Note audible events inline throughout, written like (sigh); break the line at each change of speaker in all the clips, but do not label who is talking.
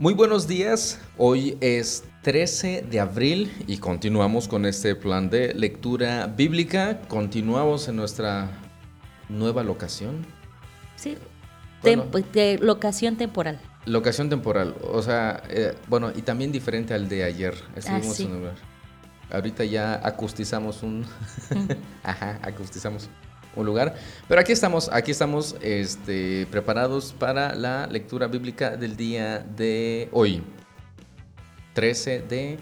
Muy buenos días, hoy es 13 de abril y continuamos con este plan de lectura bíblica, continuamos en nuestra nueva locación.
Sí,
Bueno.
Tem- de locación temporal.
Locación temporal, o sea, eh, bueno, y también diferente al de ayer. Estuvimos
Ah, sí.
en lugar. Ahorita ya acustizamos un... (laughs) (laughs) Ajá, acustizamos un lugar. Pero aquí estamos, aquí estamos este, preparados para la lectura bíblica del día de hoy. 13 de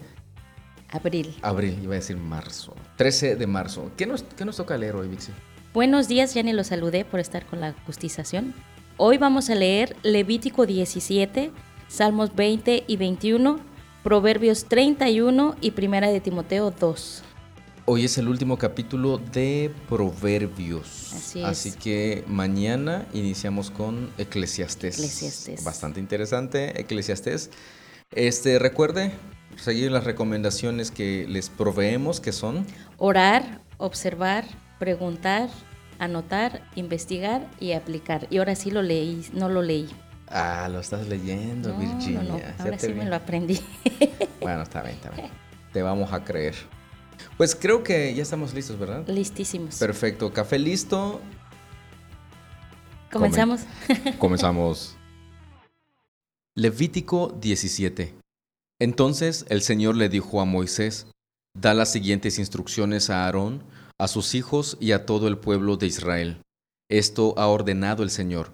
Abril.
abril, iba a decir marzo. 13 de marzo. ¿Qué nos, qué nos toca leer hoy, Vixi?
Buenos días, ya ni los saludé por estar con la justización. Hoy vamos a leer Levítico 17, Salmos 20 y 21, Proverbios 31 y Primera de Timoteo 2.
Hoy es el último capítulo de Proverbios.
Así es.
que mañana iniciamos con Eclesiastés.
Eclesiastés.
Bastante interesante, Eclesiastés. Este, recuerde seguir las recomendaciones que les proveemos, que son
Orar, observar, preguntar, anotar, investigar y aplicar. Y ahora sí lo leí, no lo leí.
Ah, lo estás leyendo,
No,
Virginia.
no, no,
Ya
ahora sí me lo aprendí.
Bueno, está bien, está bien. (laughs) Te vamos a creer. Pues creo que ya estamos listos, ¿verdad?
Listísimos.
Perfecto. Café listo.
Comenzamos. (laughs)
Comenzamos. Levítico 17. Entonces el Señor le dijo a Moisés, da las siguientes instrucciones a Aarón, a sus hijos y a todo el pueblo de Israel. Esto ha ordenado el Señor.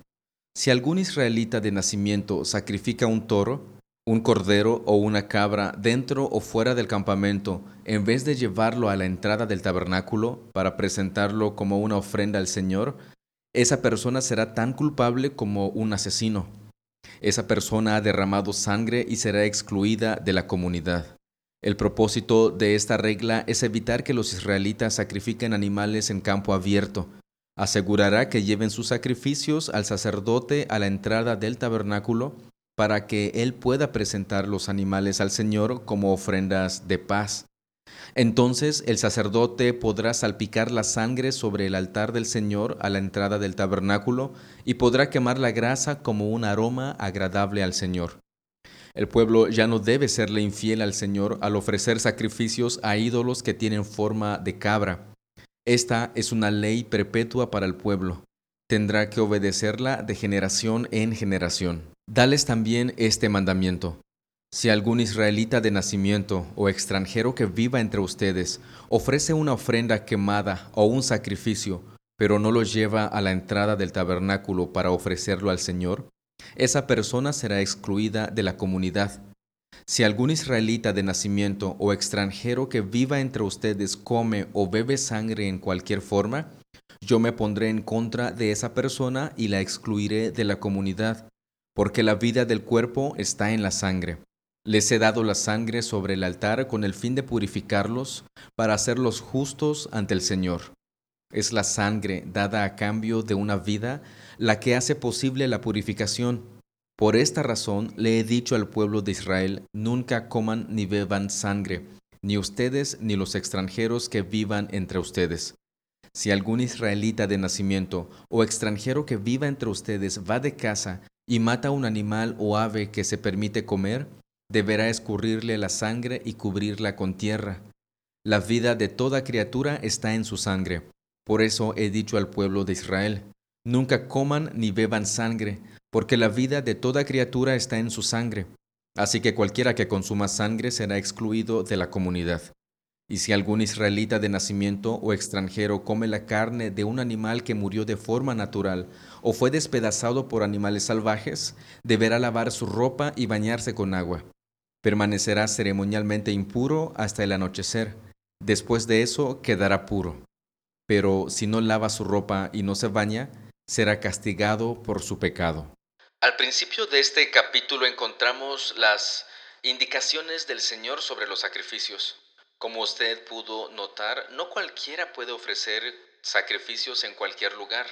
Si algún israelita de nacimiento sacrifica un toro, un cordero o una cabra dentro o fuera del campamento, en vez de llevarlo a la entrada del tabernáculo para presentarlo como una ofrenda al Señor, esa persona será tan culpable como un asesino. Esa persona ha derramado sangre y será excluida de la comunidad. El propósito de esta regla es evitar que los israelitas sacrifiquen animales en campo abierto. Asegurará que lleven sus sacrificios al sacerdote a la entrada del tabernáculo para que él pueda presentar los animales al Señor como ofrendas de paz. Entonces el sacerdote podrá salpicar la sangre sobre el altar del Señor a la entrada del tabernáculo y podrá quemar la grasa como un aroma agradable al Señor. El pueblo ya no debe serle infiel al Señor al ofrecer sacrificios a ídolos que tienen forma de cabra. Esta es una ley perpetua para el pueblo. Tendrá que obedecerla de generación en generación. Dales también este mandamiento. Si algún israelita de nacimiento o extranjero que viva entre ustedes ofrece una ofrenda quemada o un sacrificio, pero no lo lleva a la entrada del tabernáculo para ofrecerlo al Señor, esa persona será excluida de la comunidad. Si algún israelita de nacimiento o extranjero que viva entre ustedes come o bebe sangre en cualquier forma, yo me pondré en contra de esa persona y la excluiré de la comunidad, porque la vida del cuerpo está en la sangre. Les he dado la sangre sobre el altar con el fin de purificarlos, para hacerlos justos ante el Señor. Es la sangre dada a cambio de una vida la que hace posible la purificación. Por esta razón le he dicho al pueblo de Israel, nunca coman ni beban sangre, ni ustedes ni los extranjeros que vivan entre ustedes. Si algún israelita de nacimiento o extranjero que viva entre ustedes va de casa y mata un animal o ave que se permite comer, deberá escurrirle la sangre y cubrirla con tierra. La vida de toda criatura está en su sangre. Por eso he dicho al pueblo de Israel, nunca coman ni beban sangre, porque la vida de toda criatura está en su sangre. Así que cualquiera que consuma sangre será excluido de la comunidad. Y si algún israelita de nacimiento o extranjero come la carne de un animal que murió de forma natural o fue despedazado por animales salvajes, deberá lavar su ropa y bañarse con agua. Permanecerá ceremonialmente impuro hasta el anochecer. Después de eso quedará puro. Pero si no lava su ropa y no se baña, será castigado por su pecado. Al principio de este capítulo encontramos las indicaciones del Señor sobre los sacrificios. Como usted pudo notar, no cualquiera puede ofrecer sacrificios en cualquier lugar.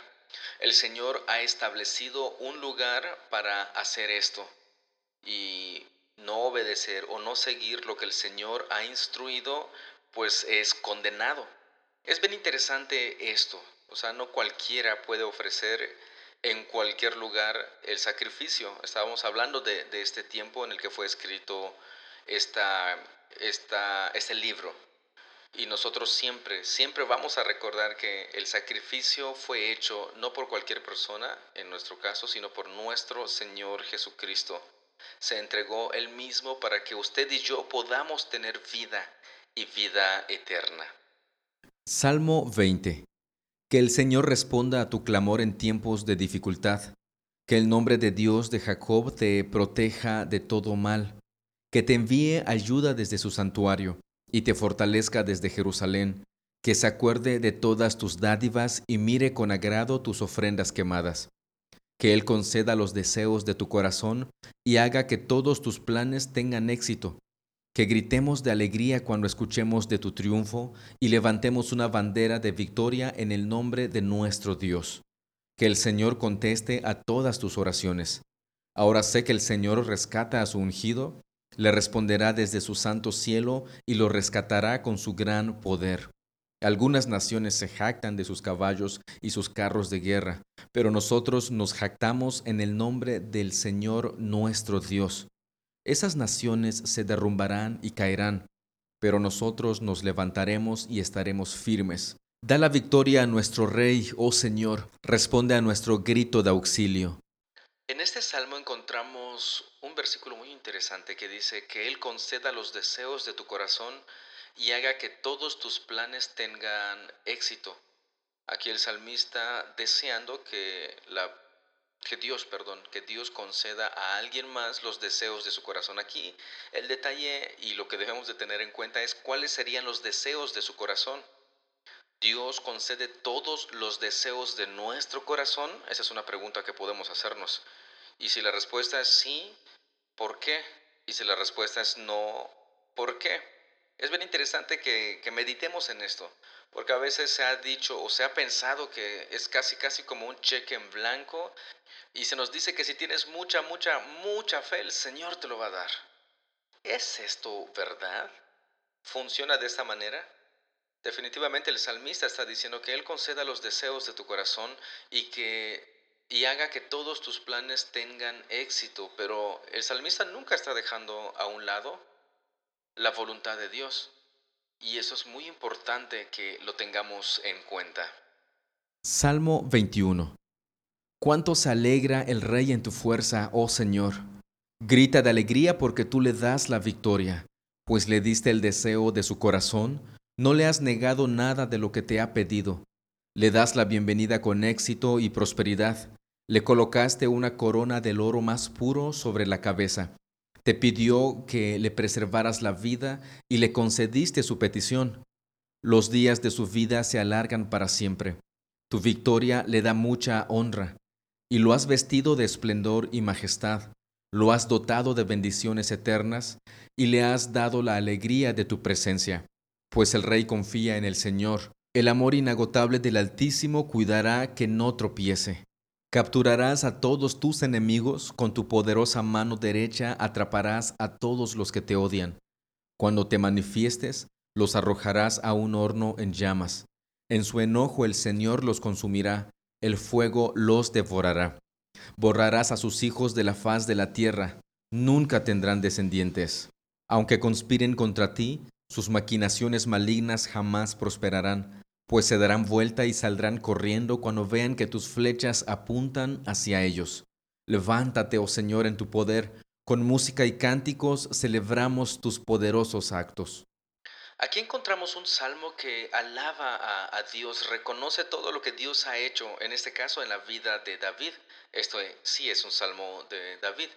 El Señor ha establecido un lugar para hacer esto. Y no obedecer o no seguir lo que el Señor ha instruido, pues es condenado. Es bien interesante esto. O sea, no cualquiera puede ofrecer en cualquier lugar el sacrificio. Estábamos hablando de, este tiempo en el que fue escrito esta, esta, este libro. Y nosotros siempre, siempre vamos a recordar que el sacrificio fue hecho no por cualquier persona, en nuestro caso, sino por nuestro Señor Jesucristo. Se entregó Él mismo para que usted y yo podamos tener vida y vida eterna.
Salmo 20. Que el Señor responda a tu clamor en tiempos de dificultad. Que el nombre de Dios de Jacob te proteja de todo mal. Que te envíe ayuda desde su santuario y te fortalezca desde Jerusalén. Que se acuerde de todas tus dádivas y mire con agrado tus ofrendas quemadas. Que Él conceda los deseos de tu corazón y haga que todos tus planes tengan éxito que gritemos de alegría cuando escuchemos de tu triunfo y levantemos una bandera de victoria en el nombre de nuestro Dios. Que el Señor conteste a todas tus oraciones. Ahora sé que el Señor rescata a su ungido, le responderá desde su santo cielo y lo rescatará con su gran poder. Algunas naciones se jactan de sus caballos y sus carros de guerra, pero nosotros nos jactamos en el nombre del Señor nuestro Dios esas naciones se derrumbarán y caerán, pero nosotros nos levantaremos y estaremos firmes. Da la victoria a nuestro Rey, oh Señor, responde a nuestro grito de auxilio.
En este salmo encontramos un versículo muy interesante que dice que Él conceda los deseos de tu corazón y haga que todos tus planes tengan éxito. Aquí el salmista deseando que la que Dios, perdón, que Dios conceda a alguien más los deseos de su corazón. Aquí el detalle y lo que debemos de tener en cuenta es cuáles serían los deseos de su corazón. Dios concede todos los deseos de nuestro corazón. Esa es una pregunta que podemos hacernos. Y si la respuesta es sí, ¿por qué? Y si la respuesta es no, ¿por qué? Es bien interesante que, que meditemos en esto, porque a veces se ha dicho o se ha pensado que es casi casi como un cheque en blanco y se nos dice que si tienes mucha, mucha, mucha fe, el Señor te lo va a dar. ¿Es esto verdad? ¿Funciona de esta manera? Definitivamente el salmista está diciendo que Él conceda los deseos de tu corazón y que y haga que todos tus planes tengan éxito, pero el salmista nunca está dejando a un lado la voluntad de Dios. Y eso es muy importante que lo tengamos en cuenta.
Salmo 21 Cuánto se alegra el rey en tu fuerza, oh Señor. Grita de alegría porque tú le das la victoria, pues le diste el deseo de su corazón, no le has negado nada de lo que te ha pedido. Le das la bienvenida con éxito y prosperidad. Le colocaste una corona del oro más puro sobre la cabeza. Te pidió que le preservaras la vida y le concediste su petición. Los días de su vida se alargan para siempre. Tu victoria le da mucha honra y lo has vestido de esplendor y majestad, lo has dotado de bendiciones eternas, y le has dado la alegría de tu presencia. Pues el Rey confía en el Señor, el amor inagotable del Altísimo cuidará que no tropiece. Capturarás a todos tus enemigos, con tu poderosa mano derecha atraparás a todos los que te odian. Cuando te manifiestes, los arrojarás a un horno en llamas. En su enojo el Señor los consumirá, el fuego los devorará. Borrarás a sus hijos de la faz de la tierra, nunca tendrán descendientes. Aunque conspiren contra ti, sus maquinaciones malignas jamás prosperarán, pues se darán vuelta y saldrán corriendo cuando vean que tus flechas apuntan hacia ellos. Levántate, oh Señor, en tu poder, con música y cánticos celebramos tus poderosos actos.
Aquí encontramos un salmo que alaba a, Dios, reconoce todo lo que Dios ha hecho, en este caso en la vida de David. Esto sí es un salmo de David.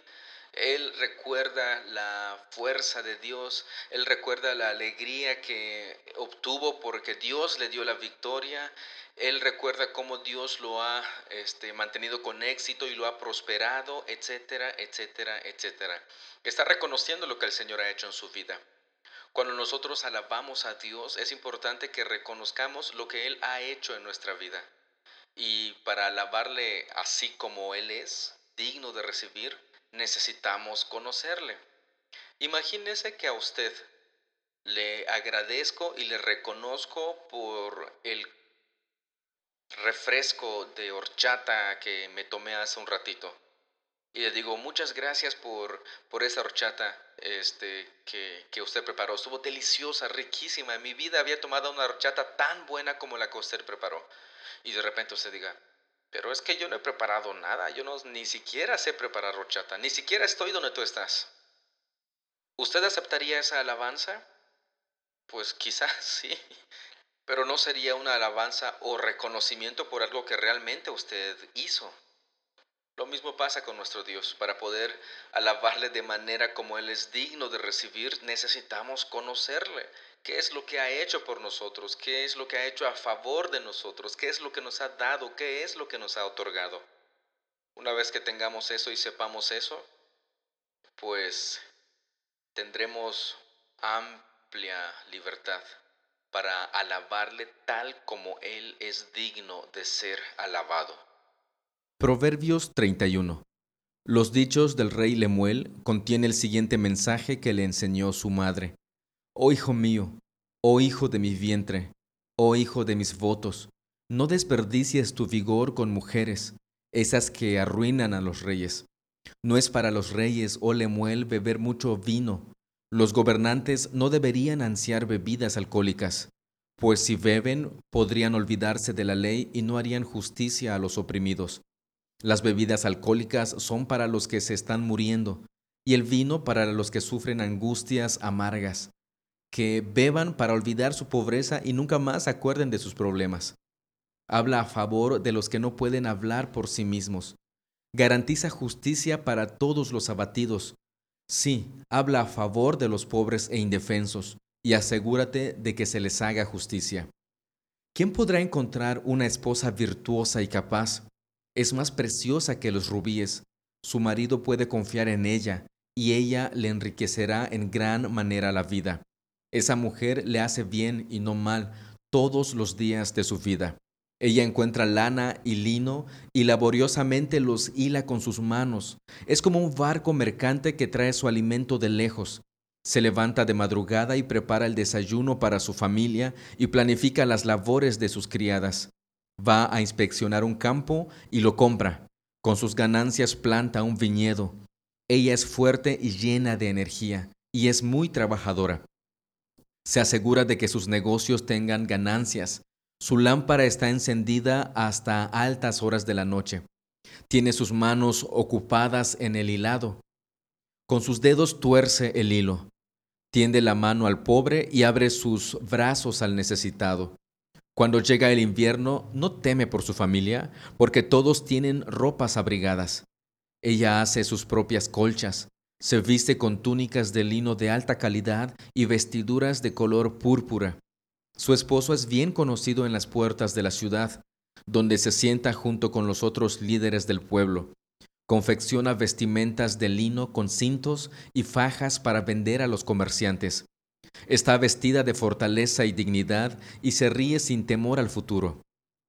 Él recuerda la fuerza de Dios, él recuerda la alegría que obtuvo porque Dios le dio la victoria, él recuerda cómo Dios lo ha este, mantenido con éxito y lo ha prosperado, etcétera, etcétera, etcétera. Está reconociendo lo que el Señor ha hecho en su vida. Cuando nosotros alabamos a Dios, es importante que reconozcamos lo que Él ha hecho en nuestra vida. Y para alabarle así como Él es, digno de recibir, necesitamos conocerle. Imagínese que a usted le agradezco y le reconozco por el
refresco de horchata que me tomé hace un ratito. Y le digo, muchas gracias por, por esa horchata este, que, que, usted preparó. Estuvo deliciosa, riquísima. En mi vida había tomado una horchata tan buena como la que usted preparó. Y de repente usted diga, pero es que yo no he preparado nada. Yo no, ni siquiera sé preparar horchata. Ni siquiera estoy donde tú estás. ¿Usted aceptaría esa alabanza? Pues quizás (laughs) sí, pero no sería una alabanza o reconocimiento por algo que realmente usted hizo. Lo mismo pasa con nuestro Dios. Para poder alabarle de manera como Él es digno de recibir, necesitamos conocerle. ¿Qué es lo que ha hecho por nosotros? ¿Qué es lo que ha hecho a favor de nosotros? ¿Qué es lo que nos ha dado? ¿Qué es lo que nos ha otorgado? Una vez que tengamos eso y sepamos eso, pues tendremos amplia libertad para alabarle tal como Él es digno de ser alabado.
Proverbios 31. Los dichos del rey Lemuel contiene el siguiente mensaje que le enseñó su madre. Oh hijo mío, oh hijo de mi vientre, oh hijo de mis votos, no desperdicies tu vigor con mujeres, esas que arruinan a los reyes. No es para los reyes, oh Lemuel, beber mucho vino. Los gobernantes no deberían ansiar bebidas alcohólicas, pues si beben podrían olvidarse de la ley y no harían justicia a los oprimidos. Las bebidas alcohólicas son para los que se están muriendo, y el vino para los que sufren angustias amargas, que beban para olvidar su pobreza y nunca más acuerden de sus problemas. Habla a favor de los que no pueden hablar por sí mismos, garantiza justicia para todos los abatidos. Sí, habla a favor de los pobres e indefensos, y asegúrate de que se les haga justicia. ¿Quién podrá encontrar una esposa virtuosa y capaz? Es más preciosa que los rubíes. Su marido puede confiar en ella, y ella le enriquecerá en gran manera la vida. Esa mujer le hace bien y no mal todos los días de su vida. Ella encuentra lana y lino y laboriosamente los hila con sus manos. Es como un barco mercante que trae su alimento de lejos. Se levanta de madrugada y prepara el desayuno para su familia y planifica las labores de sus criadas. Va a inspeccionar un campo y lo compra. Con sus ganancias planta un viñedo. Ella es fuerte y llena de energía y es muy trabajadora. Se asegura de que sus negocios tengan ganancias su lámpara está encendida hasta altas horas de la noche. Tiene sus manos ocupadas en el hilado. Con sus dedos tuerce el hilo. Tiende la mano al pobre y abre sus brazos al necesitado. Cuando llega el invierno, no teme por su familia, porque todos tienen ropas abrigadas. Ella hace sus propias colchas, se viste con túnicas de lino de alta calidad y vestiduras de color púrpura. Su esposo es bien conocido en las puertas de la ciudad, donde se sienta junto con los otros líderes del pueblo. Confecciona vestimentas de lino con cintos y fajas para vender a los comerciantes. Está vestida de fortaleza y dignidad y se ríe sin temor al futuro.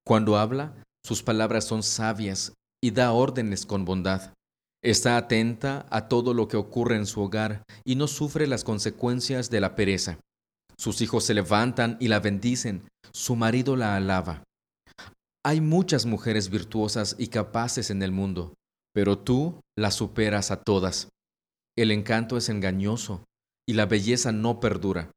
Cuando habla, sus palabras son sabias y da órdenes con bondad. Está atenta a todo lo que ocurre en su hogar y no sufre las consecuencias de la pereza. Sus hijos se levantan y la bendicen, su marido la alaba. Hay muchas mujeres virtuosas y capaces en el mundo, pero tú las superas a todas. El encanto es engañoso y la belleza no perdura,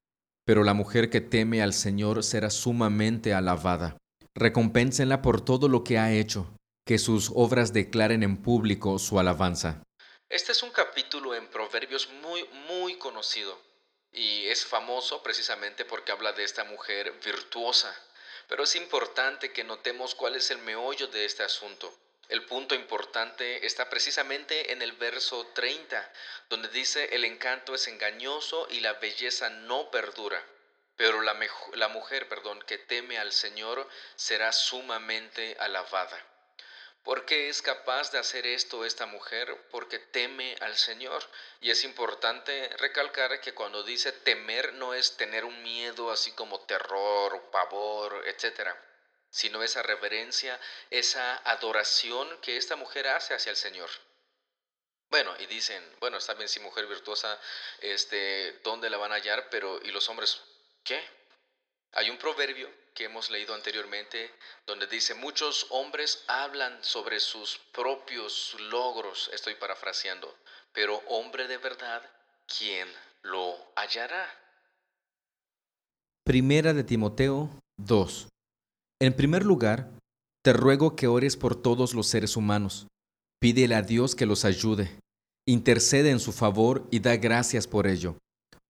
pero la mujer que teme al Señor será sumamente alabada. Recompénsenla por todo lo que ha hecho, que sus obras declaren en público su alabanza.
Este es un capítulo en Proverbios muy, muy conocido y es famoso precisamente porque habla de esta mujer virtuosa. Pero es importante que notemos cuál es el meollo de este asunto. El punto importante está precisamente en el verso 30, donde dice, el encanto es engañoso y la belleza no perdura, pero la, la mujer perdón, que teme al Señor será sumamente alabada. ¿Por qué es capaz de hacer esto esta mujer? Porque teme al Señor. Y es importante recalcar que cuando dice temer no es tener un miedo así como terror, pavor, etc. Sino esa reverencia, esa adoración que esta mujer hace hacia el Señor. Bueno, y dicen, bueno, está bien si mujer virtuosa, este, ¿dónde la van a hallar? Pero, ¿y los hombres qué?
Hay un proverbio que hemos leído anteriormente donde dice, muchos hombres hablan sobre sus propios logros, estoy parafraseando, pero hombre de verdad, ¿quién lo hallará?
Primera de Timoteo 2. En primer lugar, te ruego que ores por todos los seres humanos. Pídele a Dios que los ayude. Intercede en su favor y da gracias por ello.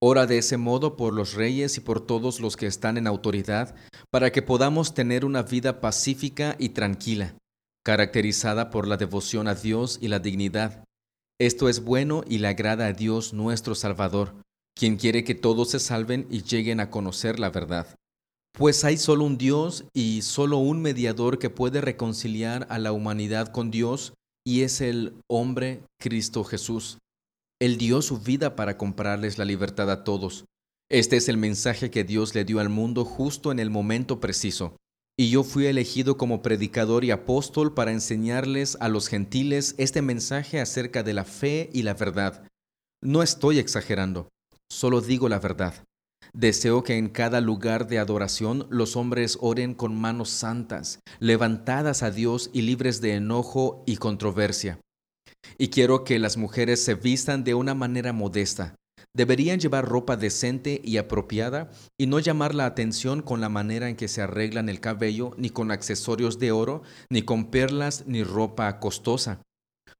Ora de ese modo por los reyes y por todos los que están en autoridad, para que podamos tener una vida pacífica y tranquila, caracterizada por la devoción a Dios y la dignidad. Esto es bueno y le agrada a Dios nuestro Salvador, quien quiere que todos se salven y lleguen a conocer la verdad. Pues hay solo un Dios y solo un mediador que puede reconciliar a la humanidad con Dios, y es el hombre Cristo Jesús él dio su vida para comprarles la libertad a todos. Este es el mensaje que Dios le dio al mundo justo en el momento preciso. Y yo fui elegido como predicador y apóstol para enseñarles a los gentiles este mensaje acerca de la fe y la verdad. No estoy exagerando, solo digo la verdad. Deseo que en cada lugar de adoración los hombres oren con manos santas, levantadas a Dios y libres de enojo y controversia. Y quiero que las mujeres se vistan de una manera modesta. Deberían llevar ropa decente y apropiada y no llamar la atención con la manera en que se arreglan el cabello, ni con accesorios de oro, ni con perlas, ni ropa costosa.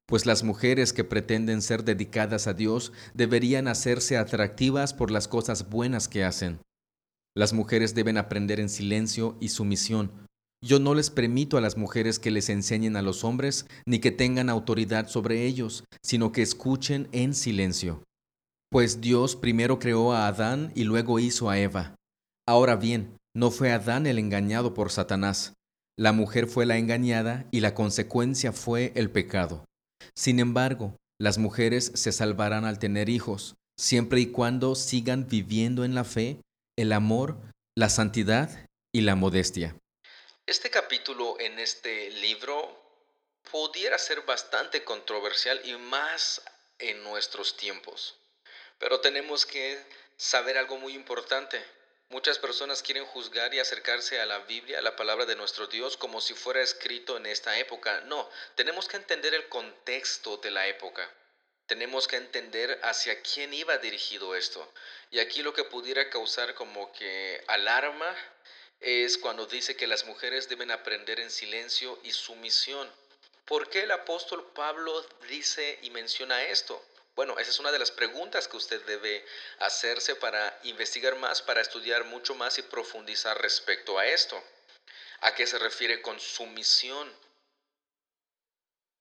Pues las mujeres que pretenden ser dedicadas a Dios deberían hacerse atractivas por las cosas buenas que hacen. Las mujeres deben aprender en silencio y sumisión, yo no les permito a las mujeres que les enseñen a los hombres, ni que tengan autoridad sobre ellos, sino que escuchen en silencio. Pues Dios primero creó a Adán y luego hizo a Eva. Ahora bien, no fue Adán el engañado por Satanás. La mujer fue la engañada y la consecuencia fue el pecado. Sin embargo, las mujeres se salvarán al tener hijos, siempre y cuando sigan viviendo en la fe, el amor, la santidad y la modestia.
Este capítulo en este libro pudiera ser bastante controversial y más en nuestros tiempos. Pero tenemos que saber algo muy importante. Muchas personas quieren juzgar y acercarse a la Biblia, a la palabra de nuestro Dios, como si fuera escrito en esta época. No, tenemos que entender el contexto de la época. Tenemos que entender hacia quién iba dirigido esto. Y aquí lo que pudiera causar como que alarma es cuando dice que las mujeres deben aprender en silencio y sumisión. ¿Por qué el apóstol Pablo dice y menciona esto? Bueno, esa es una de las preguntas que usted debe hacerse para investigar más, para estudiar mucho más y profundizar respecto a esto. ¿A qué se refiere con sumisión?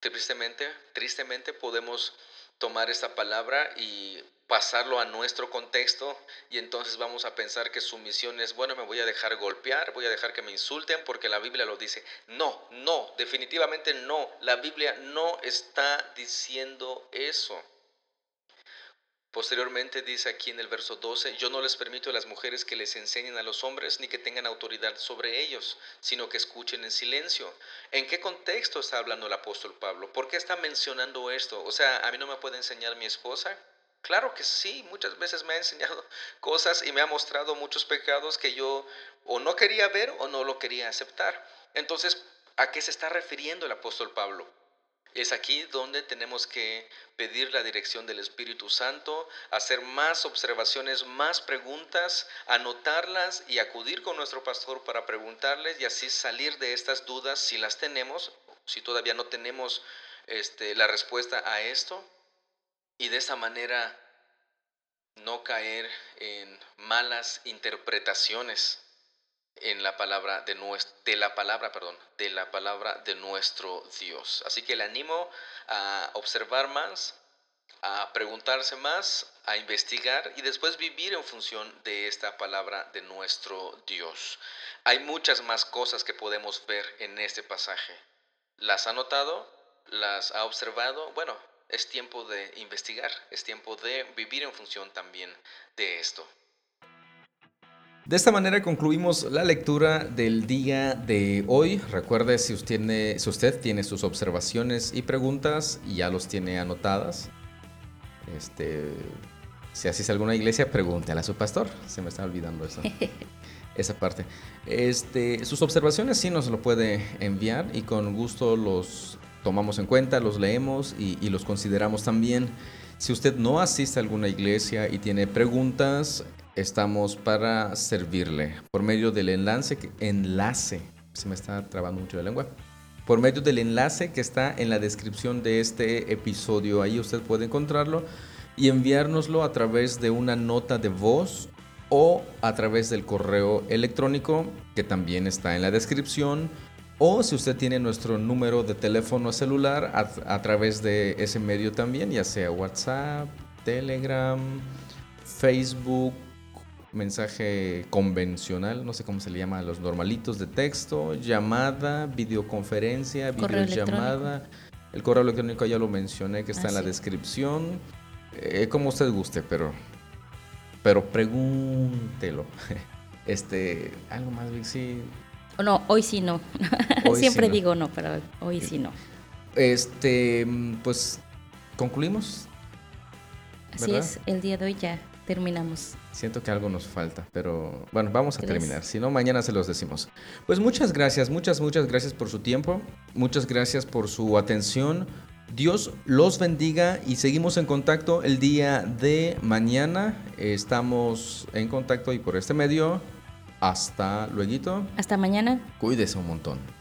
Tristemente, tristemente podemos tomar esta palabra y pasarlo a nuestro contexto y entonces vamos a pensar que su misión es, bueno, me voy a dejar golpear, voy a dejar que me insulten porque la Biblia lo dice. No, no, definitivamente no. La Biblia no está diciendo eso. Posteriormente dice aquí en el verso 12, yo no les permito a las mujeres que les enseñen a los hombres ni que tengan autoridad sobre ellos, sino que escuchen en silencio. ¿En qué contexto está hablando el apóstol Pablo? ¿Por qué está mencionando esto? O sea, ¿a mí no me puede enseñar mi esposa? Claro que sí, muchas veces me ha enseñado (laughs) cosas y me ha mostrado muchos pecados que yo o no quería ver o no lo quería aceptar. Entonces, ¿a qué se está refiriendo el apóstol Pablo? Es aquí donde tenemos que pedir la dirección del Espíritu Santo, hacer más observaciones, más preguntas, anotarlas y acudir con nuestro pastor para preguntarles y así salir de estas dudas si las tenemos, si todavía no tenemos este, la respuesta a esto, y de esa manera no caer en malas interpretaciones en la palabra de, de la palabra, perdón, de la palabra de nuestro Dios. Así que le animo a observar más, a preguntarse más, a investigar y después vivir en función de esta palabra de nuestro Dios. Hay muchas más cosas que podemos ver en este pasaje. ¿Las ha notado? ¿Las ha observado? Bueno, es tiempo de investigar, es tiempo de vivir en función también de esto.
De esta manera concluimos la lectura del día de hoy. Recuerde si usted, tiene, si usted tiene sus observaciones y preguntas y ya los tiene anotadas. Este, si asiste a alguna iglesia, pregúntale a su pastor. Se me está olvidando eso. (laughs)
esa parte. Este, sus observaciones sí nos lo puede enviar y con gusto los tomamos en cuenta, los leemos y, los consideramos también. Si usted no asiste a alguna iglesia y tiene preguntas, estamos para servirle por medio del enlace, enlace, se me está trabando mucho la lengua, por medio del enlace que está en la descripción de este episodio. Ahí usted puede encontrarlo y enviárnoslo a través de una nota de voz o a través del correo electrónico que también está en la descripción o si usted tiene nuestro número de teléfono celular a, través de ese medio también, ya sea WhatsApp, Telegram, Facebook, mensaje convencional, no sé cómo se le llama a los normalitos de texto, llamada, videoconferencia, videollamada. El correo electrónico ya lo mencioné que está en la descripción. Eh, como usted guste, pero pero pregúntelo. (laughs) Este, algo más, Sí,
no, hoy sí no. (laughs) Siempre digo no, pero hoy sí no.
Este, pues, ¿concluimos?
Así es, el día de hoy ya terminamos.
Siento que algo nos falta, pero bueno, vamos a terminar. Si no, mañana se los decimos. Pues muchas gracias, muchas, muchas gracias por su tiempo. Muchas gracias por su atención. Dios los bendiga y seguimos en contacto el día de mañana. Estamos en contacto y por este medio hasta luego.
Hasta mañana.
Cuídese un montón.